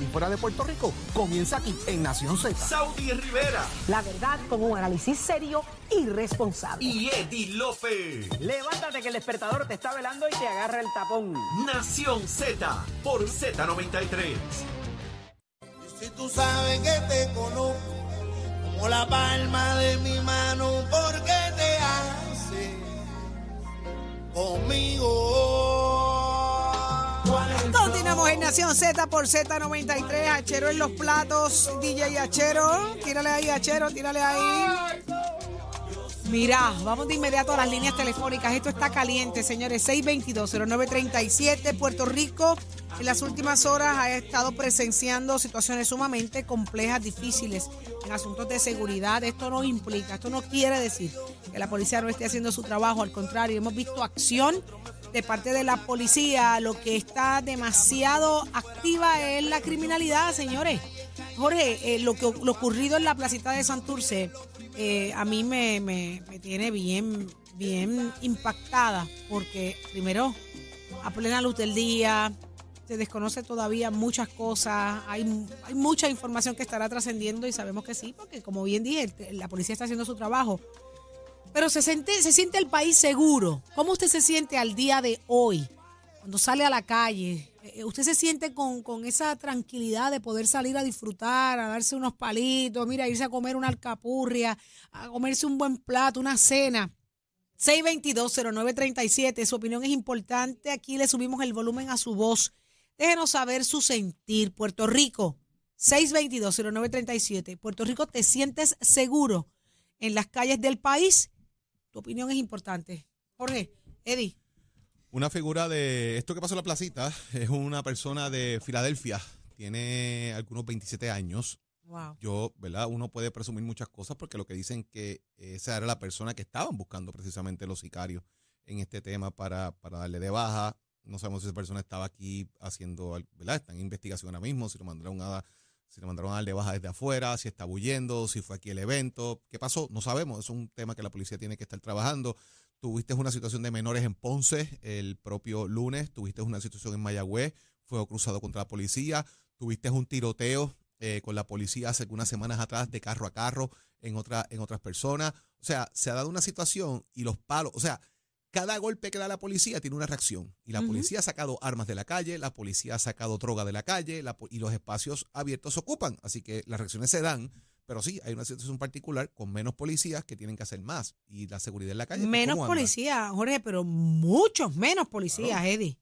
y fuera de Puerto Rico comienza aquí en Nación Z. Saudi Rivera La verdad con un análisis serio y responsable. y Eddie Lofe. Levántate que el despertador te está velando y te agarra el tapón. Nación Z por Z93. Si tú sabes que te conozco como la palma de mi mano, ¿por qué te haces conmigo? ¿Cuál es el Continuamos en Nación Z por Z93. Achero en los platos. DJ Achero. Tírale ahí, Achero, tírale ahí. Mira, vamos de inmediato a las líneas telefónicas. Esto está caliente, señores. 622-0937. Puerto Rico en las últimas horas ha estado presenciando situaciones sumamente complejas, difíciles en asuntos de seguridad. Esto no implica, esto no quiere decir que la policía no esté haciendo su trabajo. Al contrario, hemos visto acción de parte de la policía. Lo que está demasiado activa es la criminalidad, señores. Jorge, eh, lo que lo ocurrido en la placita de Santurce eh, a mí me, me- me tiene bien, bien impactada porque primero a plena luz del día se desconoce todavía muchas cosas, hay, hay mucha información que estará trascendiendo y sabemos que sí, porque como bien dije, la policía está haciendo su trabajo. Pero se siente, se siente el país seguro. ¿Cómo usted se siente al día de hoy? Cuando sale a la calle, eh, ¿usted se siente con, con esa tranquilidad de poder salir a disfrutar, a darse unos palitos, mira, irse a comer una alcapurria, a comerse un buen plato, una cena? 622-0937, su opinión es importante. Aquí le subimos el volumen a su voz. Déjenos saber su sentir. Puerto Rico, 622-0937. Puerto Rico, ¿te sientes seguro en las calles del país? Tu opinión es importante. Jorge, Eddie. Una figura de esto que pasó en la placita es una persona de Filadelfia, tiene algunos 27 años. Wow. Yo, ¿verdad? Uno puede presumir muchas cosas porque lo que dicen que esa era la persona que estaban buscando precisamente los sicarios en este tema para, para darle de baja. No sabemos si esa persona estaba aquí haciendo, ¿verdad? Está en investigación ahora mismo, si lo mandaron a, si lo mandaron a dar de baja desde afuera, si está huyendo, si fue aquí el evento. ¿Qué pasó? No sabemos. Es un tema que la policía tiene que estar trabajando. Tuviste una situación de menores en Ponce el propio lunes, tuviste una situación en Mayagüez, fuego cruzado contra la policía, tuviste un tiroteo eh, con la policía hace algunas semanas atrás de carro a carro en, otra, en otras personas. O sea, se ha dado una situación y los palos, o sea, cada golpe que da la policía tiene una reacción. Y la policía ha sacado armas de la calle, la policía ha sacado droga de la calle la y los espacios abiertos se ocupan. Así que las reacciones se dan. Pero sí, hay una situación particular con menos policías que tienen que hacer más. Y la seguridad en la calle. Menos policías, Jorge, pero muchos menos policías, Eddie.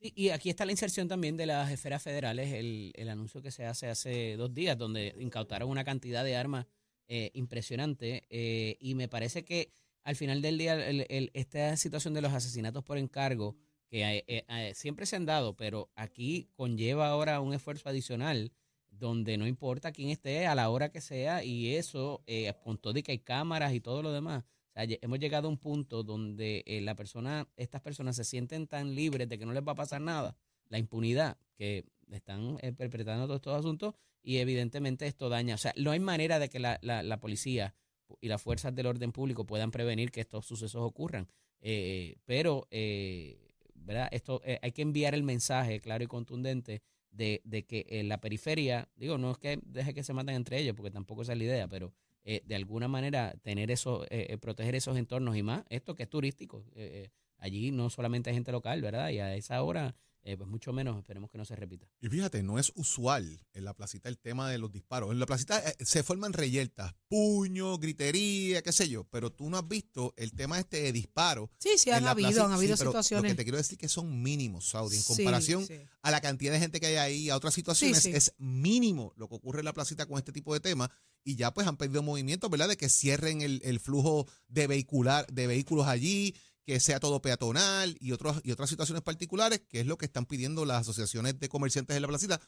Y, y aquí está la inserción también de las esferas federales, el, el anuncio que se hace hace dos días, donde incautaron una cantidad de armas eh, impresionante. eh, y me parece que al final del día, el- el- esta situación de los asesinatos por encargo, que eh, eh, eh, siempre se han dado, pero aquí conlleva ahora un esfuerzo adicional donde no importa quién esté a la hora que sea y eso, eh, con todo que hay cámaras y todo lo demás. O sea, hemos llegado a un punto donde la persona, estas personas se sienten tan libres de que no les va a pasar nada, la impunidad que están perpetrando todos estos asuntos y evidentemente esto daña. O sea, no hay manera de que la, la- la policía y las fuerzas del orden público puedan prevenir que estos sucesos ocurran. Eh, pero, eh, ¿verdad? Esto eh, hay que enviar el mensaje claro y contundente de, de que en la periferia, digo, no es que deje que se maten entre ellos, porque tampoco esa es la idea, pero eh, de alguna manera tener eso, eh, eh, proteger esos entornos y más, esto que es turístico. eh, eh, allí no solamente hay gente local, ¿verdad? Y a esa hora, eh, pues mucho menos, esperemos que no se repita. Y fíjate, no es usual en la placita el tema de los disparos. En la placita eh, se forman reyertas, puño, gritería, qué sé yo, pero tú no has visto el tema este de disparo. Sí, sí, han habido, placita. han habido Sí, pero situaciones. Lo que te quiero decir es que son mínimos, Saudi, en comparación sí. a la cantidad de gente que hay ahí, a otras situaciones, sí. es mínimo lo que ocurre en la placita con este tipo de temas. Y ya pues han pedido movimientos, ¿verdad? De que cierren el, el flujo de vehicular, de vehículos allí, que sea todo peatonal y otros, y otras situaciones particulares, que es lo que están pidiendo las asociaciones de comerciantes de la placita.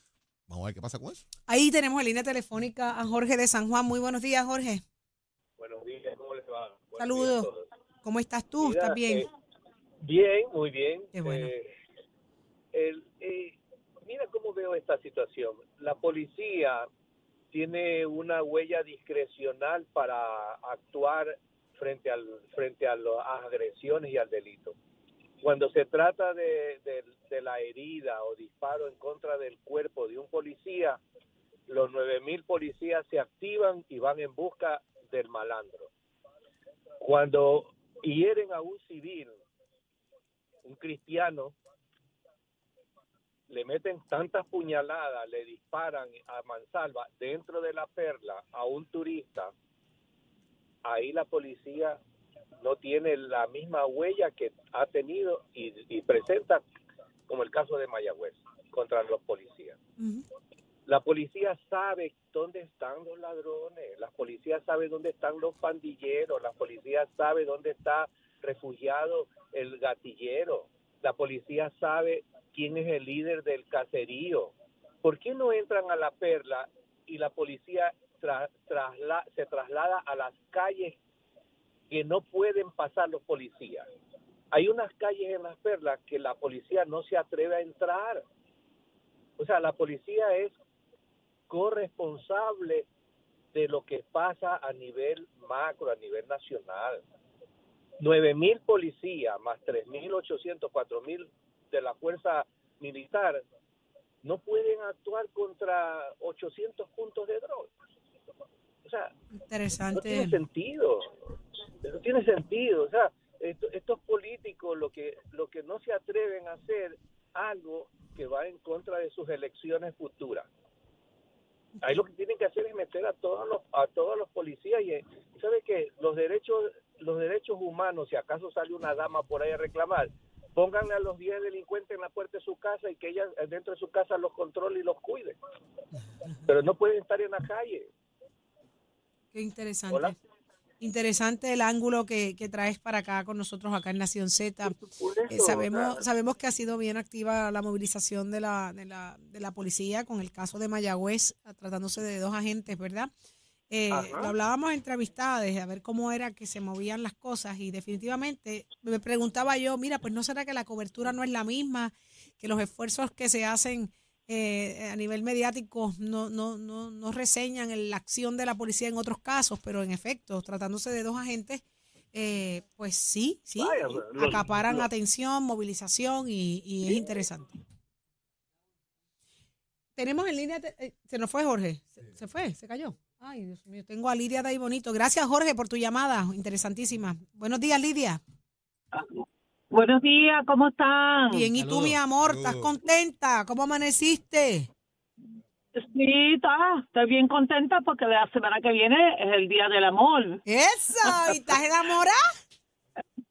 Vamos a ver qué pasa con eso. Ahí tenemos en línea telefónica a Jorge de San Juan. Muy buenos días, Jorge. Buenos días, ¿cómo les va? Buenos Saludos. ¿Cómo estás tú? Mira, ¿Estás bien? eh, bien, muy bien. Qué bueno. Eh, el- eh, mira cómo veo esta situación. La policía tiene una huella discrecional para actuar frente al frente a las agresiones y al delito. Cuando se trata de, de- de la herida o disparo en contra del cuerpo de un policía, los 9.000 policías se activan y van en busca del malandro. Cuando hieren a un civil, un cristiano, le meten tantas puñaladas, le disparan a mansalva dentro de la perla a un turista, ahí la policía no tiene la misma huella que ha tenido y, y presenta, como el caso de Mayagüez, contra los policías. La policía sabe dónde están los ladrones, la policía sabe dónde están los pandilleros, la policía sabe dónde está refugiado el gatillero, la policía sabe quién es el líder del caserío. ¿Por qué no entran a la perla y la policía se traslada a las calles que no pueden pasar los policías? Hay unas calles en las perlas que la policía no se atreve a entrar. O sea, la policía es corresponsable de lo que pasa a nivel macro, a nivel nacional. 9 mil policías más 3.800, 4.000 de la fuerza militar no pueden actuar contra 800 puntos de droga. O sea, no Interesante. tiene sentido. No tiene sentido. O sea, esto- estos políticos lo que lo que no se atreven a hacer algo que va en contra de sus elecciones futuras. Ahí lo que tienen que hacer es meter a todos los a todos los policías y eh, sabe que los derechos los derechos humanos, si acaso sale una dama por ahí a reclamar, pónganle a los 10 delincuentes en la puerta de su casa y que ella eh, dentro de su casa los controle y los cuide. Pero no pueden estar en la calle. Qué interesante. Hola. Interesante el ángulo que, que traes para acá con nosotros acá en Nación Z. Eh, sabemos, sabemos que ha sido bien activa la movilización de la, de la, de la policía con el caso de Mayagüez, tratándose de dos agentes, ¿verdad? Eh, lo hablábamos entre amistades, a ver cómo era que se movían las cosas y definitivamente me preguntaba yo, mira, pues no será que la cobertura no es la misma, que los esfuerzos que se hacen eh, a nivel mediático no, no, no, no reseñan el- la acción de la policía en otros casos, pero en efecto, tratándose de dos agentes, eh, pues sí, sí, Vaya, lo- acaparan atención, movilización y, y es interesante. Tenemos en línea, eh, se nos fue Jorge, se, se fue, se cayó. Ay, Dios mío, tengo a Lidia de ahí bonito. Gracias Jorge por tu llamada, interesantísima. Buenos días Lidia. Buenos días, ¿cómo están? Bien, ¿y tú Saludos. mi amor? ¿Estás contenta? ¿Cómo amaneciste? Sí, está, estoy bien contenta porque la semana que viene es el Día del Amor. Eso, ¿y estás enamorada?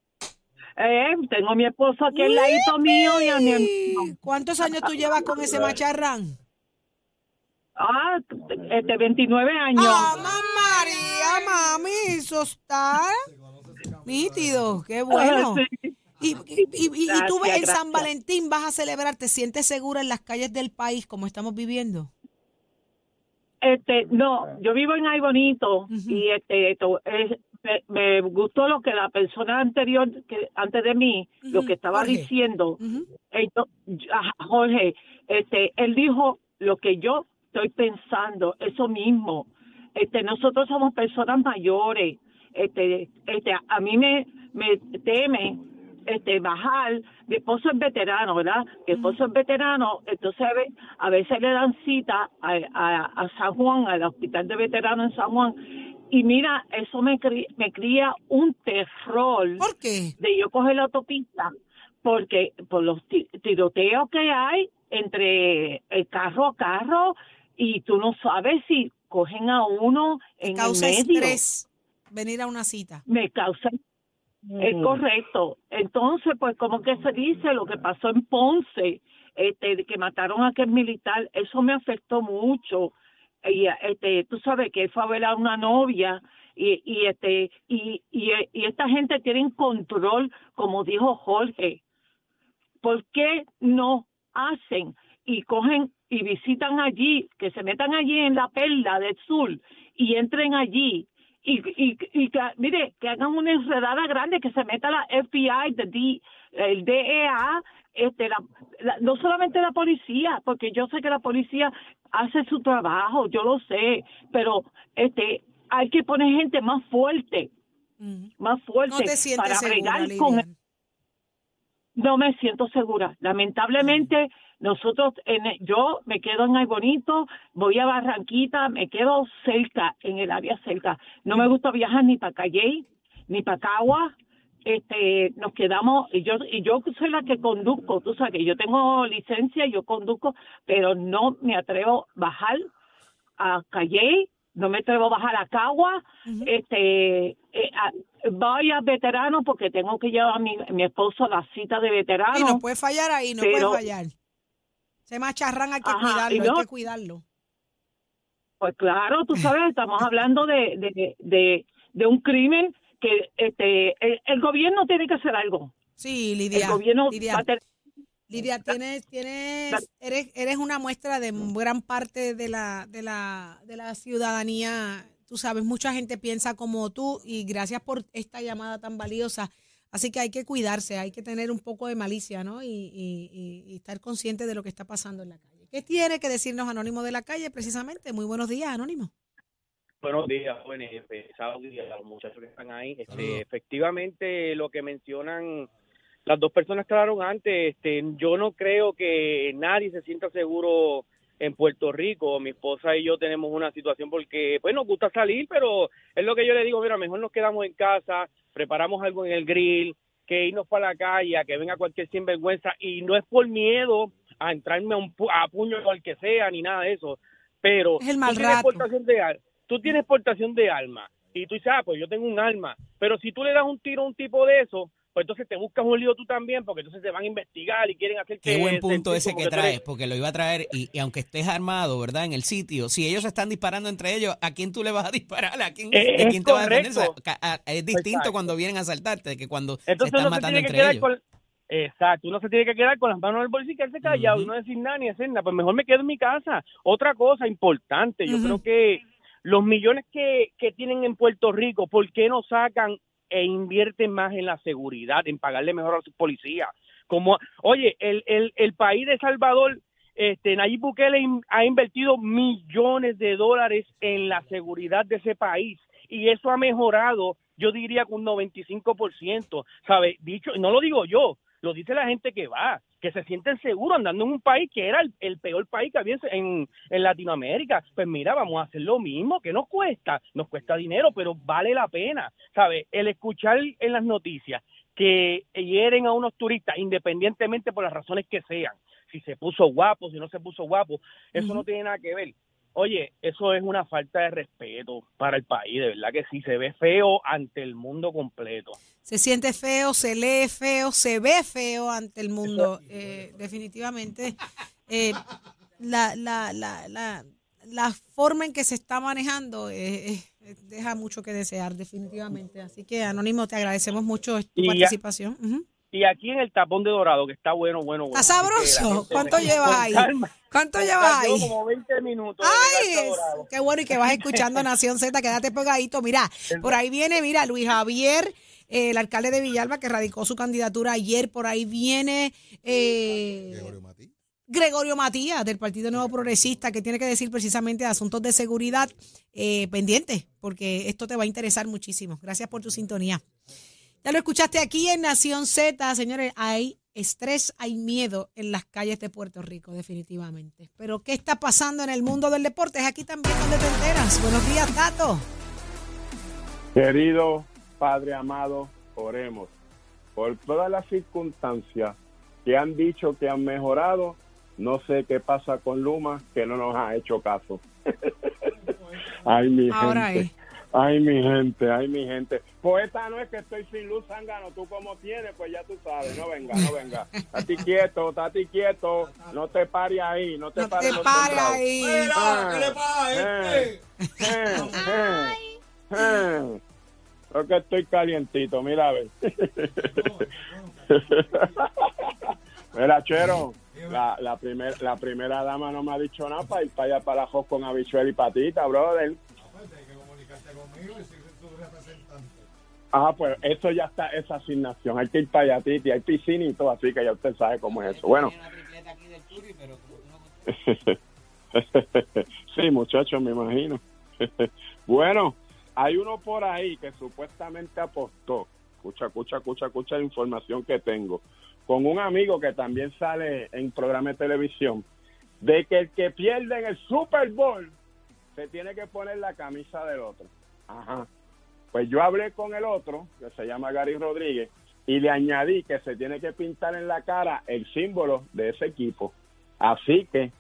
Eh, tengo a mi esposo aquí al ladito mío y a mi hermano. ¿Cuántos años tú llevas con ese macharrán? Ah, este, 29 años. ¡Ah, María, mami! Eso está nítido, qué bueno. Ah, sí. Y, y, y- y tú Gracias, en San. Valentín vas a celebrar, ¿te sientes segura en las calles del país como estamos viviendo? Este, no, yo vivo en Ay Bonito y este, esto, es- me, me gustó lo que la persona anterior, que antes de mí, lo que estaba Jorge. diciendo. Ah, Jorge, este, él dijo lo que yo estoy pensando, eso mismo. Este, nosotros somos personas mayores. Este, este, a mí me, me teme este bajar. Mi esposo es veterano, ¿verdad? Mi esposo es veterano, entonces a ve- a veces le dan cita a, a, a San Juan, al hospital de veteranos en San Juan. Y mira, eso me, me cría un terror ¿Por qué? de yo coger la autopista porque por los ti- tiroteos que hay entre el carro a carro y tú no sabes si cogen a uno en Causa el medio. estrés venir a una cita. Me causa es correcto. Entonces, pues como que se dice lo que pasó en Ponce, este que mataron a aquel militar, eso me afectó mucho. Y este, tú sabes que él fue a ver a una novia y, y este y, y, y esta gente tiene control, como dijo Jorge. ¿Por qué no hacen y cogen y visitan allí, que se metan allí en la perla del sur y entren allí y, y, y que, mire, que hagan una enredada grande, que se meta la FBI, the D- el DEA, este, la, la- no solamente la policía, porque yo sé que la policía hace su trabajo, yo lo sé, pero este, hay que poner gente más fuerte, Ujú. más fuerte No te sientes para segura, bregar con. No me siento segura. Lamentablemente, nosotros, en, yo me quedo en Ay Bonito, voy a Barranquita, me quedo cerca, en el área cerca. No me gusta viajar ni para Calle, ni para Cagua. Este, nos quedamos, y yo, y yo soy la que conduzco, tú sabes que yo tengo licencia, yo conduzco, pero no me atrevo a bajar a Calle, no me atrevo a bajar a Cagua, este, eh, a- voy a veterano porque tengo que llevar a mi, mi esposo a la cita de veterano. Y no puede fallar ahí, no pero- puede fallar. Ese macharrán hay que Ajá, cuidarlo, hay que cuidarlo. Pues claro, tú sabes, estamos hablando de, de, de, de un crimen que este el, el gobierno tiene que hacer algo. Sí, Lidia. el gobierno Lidia, va a tener- Lidia, tienes, tienes, eres, eres una muestra de gran parte de la, de la, de la ciudadanía. Tú sabes, mucha gente piensa como tú y gracias por esta llamada tan valiosa. Así que hay que cuidarse, hay que tener un poco de malicia, ¿no? Y, y- y- y estar consciente de lo que está pasando en la calle. ¿Qué tiene que decirnos Anónimo de la calle precisamente? Muy buenos días, Anónimo. Buenos días, jóvenes. Saludos a los muchachos que están ahí. Este, efectivamente, lo que mencionan las dos personas que hablaron antes, este, yo no creo que nadie se sienta seguro en Puerto Rico. Mi esposa y yo tenemos una situación porque, pues, nos gusta salir, pero es lo que yo le digo, mira, mejor nos quedamos en casa, preparamos algo en el grill, que irnos para la calle, a que venga cualquier sinvergüenza, y no es por miedo a entrarme a, un pu- a puño al que sea, ni nada de eso, pero Es el tú mal tienes rato. portación de tú tienes portación de arma y tú dices, ah, pues yo tengo un arma, pero si tú le das un tiro a un tipo de eso, pues entonces te buscas un lío tú también, porque entonces te van a investigar y quieren hacer que... Qué buen punto ese que eres- traes, porque lo iba a traer y, y aunque estés armado, ¿verdad? En el sitio, si ellos están disparando entre ellos, ¿a quién tú le vas a disparar? ¿A quién, Eh, ¿De es quién te vas a defender? O sea, a- es distinto Exacto. cuando vienen a asaltarte que cuando Entonces se están se matando que entre ellos. con... Exacto, uno se tiene que quedar con las manos en el bolsillo y quedarse callado y no decir nada ni hacer nada. Pues mejor me quedo en mi casa. Otra cosa importante, yo creo que los millones que, que tienen en Puerto Rico, ¿por qué no sacan e invierten más en la seguridad, en pagarle mejor a sus policías? Como, oye, el, el, el país de Salvador, este, Nayib Bukele ha invertido millones de dólares en la seguridad de ese país y eso ha mejorado, yo diría que un 95%, ¿sabe? Dicho, no lo digo yo, lo dice la gente que va, que se sienten seguros andando en un país que era el, el peor país que había en, en Latinoamérica. Pues mira, vamos a hacer lo mismo, que nos cuesta, nos cuesta dinero, pero vale la pena, ¿sabe? El escuchar en las noticias que hieren a unos turistas, independientemente por las razones que sean, si se puso guapo, si no se puso guapo, eso no tiene nada que ver. Oye, eso es una falta de respeto para el país, de verdad que sí, se ve feo ante el mundo completo. Se siente feo, se lee feo, se ve feo ante el mundo, eh, definitivamente. Eh, la, la, la, la, la forma en que se está manejando eh, eh, deja mucho que desear, definitivamente. Así que, Anónimo, te agradecemos mucho tu Y participación. Y aquí en el tapón de dorado, que está bueno, bueno, bueno. ¿Está sabroso? ¿Cuánto llevas ahí? calma. ¿Cuánto llevo como 20 minutos. Ay, qué bueno y que vas escuchando Nación Z, quédate pegadito. Mira, por ahí viene, mira, Luis Javier, eh, el alcalde de Villalba, que radicó su candidatura ayer. Por ahí viene eh, Gregorio Matí. Gregorio Matías, del Partido Nuevo Progresista, que tiene que decir precisamente de asuntos de seguridad eh, pendientes, porque esto te va a interesar muchísimo. Gracias por tu sintonía. Ya lo escuchaste aquí en Nación Z, señores. Hay estrés, hay miedo en las calles de Puerto Rico, definitivamente. Pero, ¿qué está pasando en el mundo del deporte? Es aquí también donde te enteras. Buenos días, Tato. Querido Padre amado, oremos por todas las circunstancias que han dicho que han mejorado. No sé qué pasa con Luma, que no nos ha hecho caso. ay, mi Ahora gente. es. Ay, mi gente, ay, mi gente. Pues esta no es que estoy sin luz, Zángano. Tú como tienes, pues ya tú sabes. No venga, no venga. Estate quieto, estate quieto. No te pares ahí, no te No pares. te pares templados. ahí. Ah, ¿qué le pasa a eh, eh, eh, eh. Creo que estoy calientito, mira a ver. Mira, Chero, la, la, primer, la primera dama no me ha dicho nada para ir para allá para Jos con habichuela y patita, brother. Ajá, pues eso ya está, esa asignación. Hay que ir para allá, Titi, hay piscina y todo, así que ya usted sabe cómo es eso. Bueno. sí, muchachos, me imagino. bueno, hay uno por ahí que supuestamente apostó. Escucha, escucha, escucha, escucha la información que tengo. con un amigo que también sale en programa de televisión, de que el que pierde en el Super Bowl se tiene que poner la camisa del otro. Ajá. Pues yo hablé con el otro, que se llama Gary Rodríguez, y le añadí que se tiene que pintar en la cara el símbolo de ese equipo. Así que,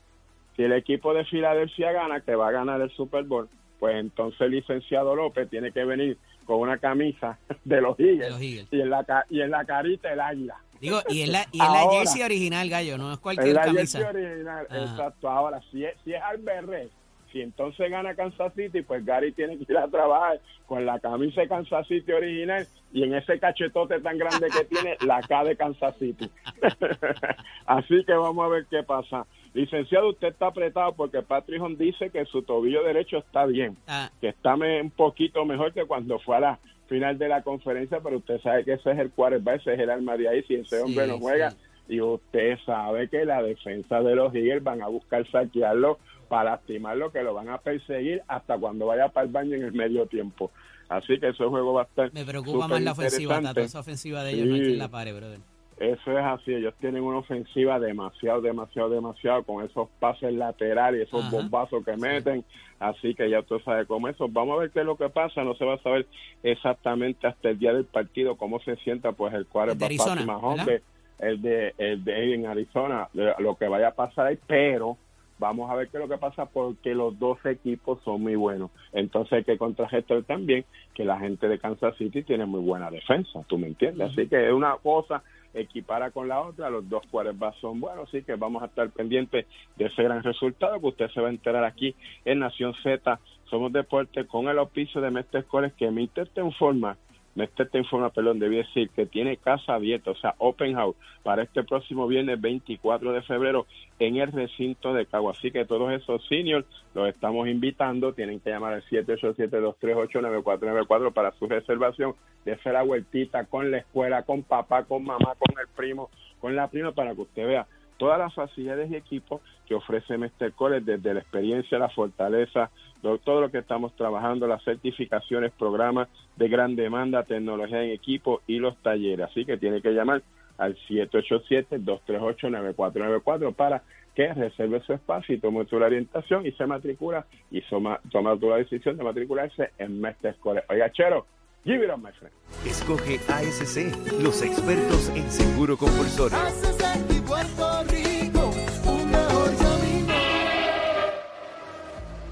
si el equipo de Filadelfia gana, que va a ganar el Super Bowl, pues entonces el licenciado López tiene que venir con una camisa de los Eagles, Y, en la, y en la carita el águila. Digo, y es la, y es la jersey original, Gallo, no es Es cualquier la camisa. jersey original, Ajá. exacto. Ahora, si es, si es Alberre, si entonces gana Kansas City, pues Gary tiene que ir a trabajar con la camisa de Kansas City original y en ese cachetote tan grande que tiene, la K de Kansas City. Así que vamos a ver qué pasa. Licenciado, usted está apretado porque Patrick dice que su tobillo derecho está bien, Ah, que está un poquito mejor que cuando fue a la final de la conferencia, pero usted sabe que ese es el quarterback, ese es el alma de ahí, si ese hombre no juega, sí. y usted sabe que la defensa de los Eagles van a buscar saquearlo para lastimarlo, que lo van a perseguir hasta cuando vaya para el baño en el medio tiempo. Así que ese juego va a estar me preocupa más la ofensiva. Tato, esa ofensiva de ellos no Sí. quien la pare, brother. Eso es así, ellos tienen una ofensiva demasiado, demasiado, demasiado con esos pases laterales y esos Ajá. bombazos que meten, así que ya usted sabe cómo eso. Vamos a ver qué es lo que pasa, no se va a saber exactamente hasta el día del partido cómo se sienta pues el quarterback Arizona, Patrick Mahomes, ¿verdad? el de, el de en Arizona, lo que vaya a pasar ahí, pero vamos a ver qué es lo que pasa porque los dos equipos son muy buenos. Entonces hay que contragestar también que la gente de Kansas City tiene muy buena defensa, ¿tú me entiendes? Así que es una cosa equipara con la otra, los dos quarterbacks son buenos, así que vamos a estar pendientes de ese gran resultado que usted se va a enterar aquí en Nación Z. Somos Deporte con el auspicio de Mestre Escoles que Mister te informa Mestre te informa, perdón, debí decir que tiene casa abierta, o sea, open house, para este próximo viernes 24 de febrero en el recinto de Cagua. Así que todos esos seniors los estamos invitando, tienen que llamar al 787-238-9494 para su reservación, de hacer la vueltita con la escuela, con papá, con mamá, con el primo, con la prima, para que usted vea todas las facilidades y equipos que ofrece Mestre College, desde la experiencia, la fortaleza, todo lo que estamos trabajando, las certificaciones, programas de gran demanda, tecnología en equipo y los talleres. Así que tiene que llamar al 787-238-9494 para que reserve su espacio y tome su orientación y se matricula y toma, toma la decisión de matricularse en Mestre College. Oiga, Chero, give it up, my friend. Escoge ASC, los expertos en seguro compulsorio.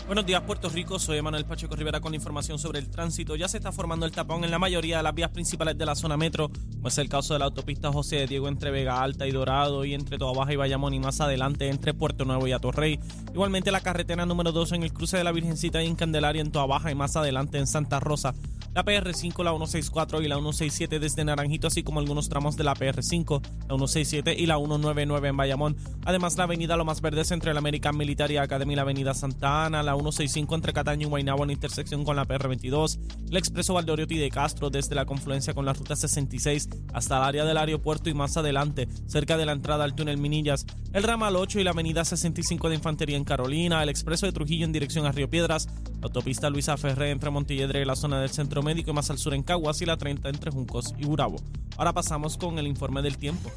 Buenos días, Puerto Rico. Soy Manuel Pacheco Rivera con la información sobre el tránsito. Ya se está formando el tapón en la mayoría de las vías principales de la zona metro, como es el caso de la autopista José de Diego entre Vega Alta y Dorado y entre Toa Baja y Bayamón y más adelante entre Puerto Nuevo y Atorrey. Igualmente la carretera número 2 en el cruce de la Virgencita y en Candelaria en Toa Baja y más adelante en Santa Rosa. La PR5, la 164 y la 167 desde Naranjito, así como algunos tramos de la PR5, la 167 y la 199 en Bayamón. Además, la avenida Lomas Verdes entre la American Military Academy y la avenida Santa Ana, la 165 entre Cataño y Guaynabo en intersección con la PR22, el expreso Valdoriotti de Castro desde la confluencia con la ruta 66 hasta el área del aeropuerto y más adelante, cerca de la entrada al túnel Minillas, el ramal 8 y la avenida 65 de Infantería en Carolina, el expreso de Trujillo en dirección a Río Piedras, la autopista Luisa Ferré entre Montelledre y la zona del Centro Médico y más al sur en Caguas y la 30 entre Juncos y Burabo. Ahora pasamos con el informe del tiempo.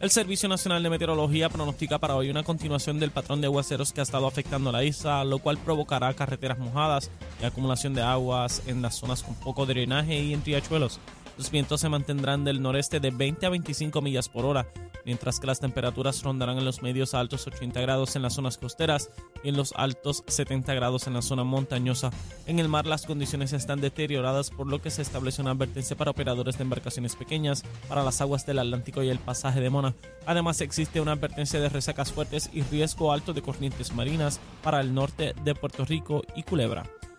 El Servicio Nacional de Meteorología pronostica para hoy una continuación del patrón de aguaceros que ha estado afectando la isla, lo cual provocará carreteras mojadas y acumulación de aguas en las zonas con poco drenaje y en riachuelos. Los vientos se mantendrán del noreste de 20 a 25 millas por hora, mientras que las temperaturas rondarán en los medios a altos 80 grados en las zonas costeras y en los altos 70 grados en la zona montañosa. En el mar las condiciones están deterioradas por lo que se establece una advertencia para operadores de embarcaciones pequeñas para las aguas del Atlántico y el pasaje de Mona. Además existe una advertencia de resacas fuertes y riesgo alto de corrientes marinas para el norte de Puerto Rico y Culebra.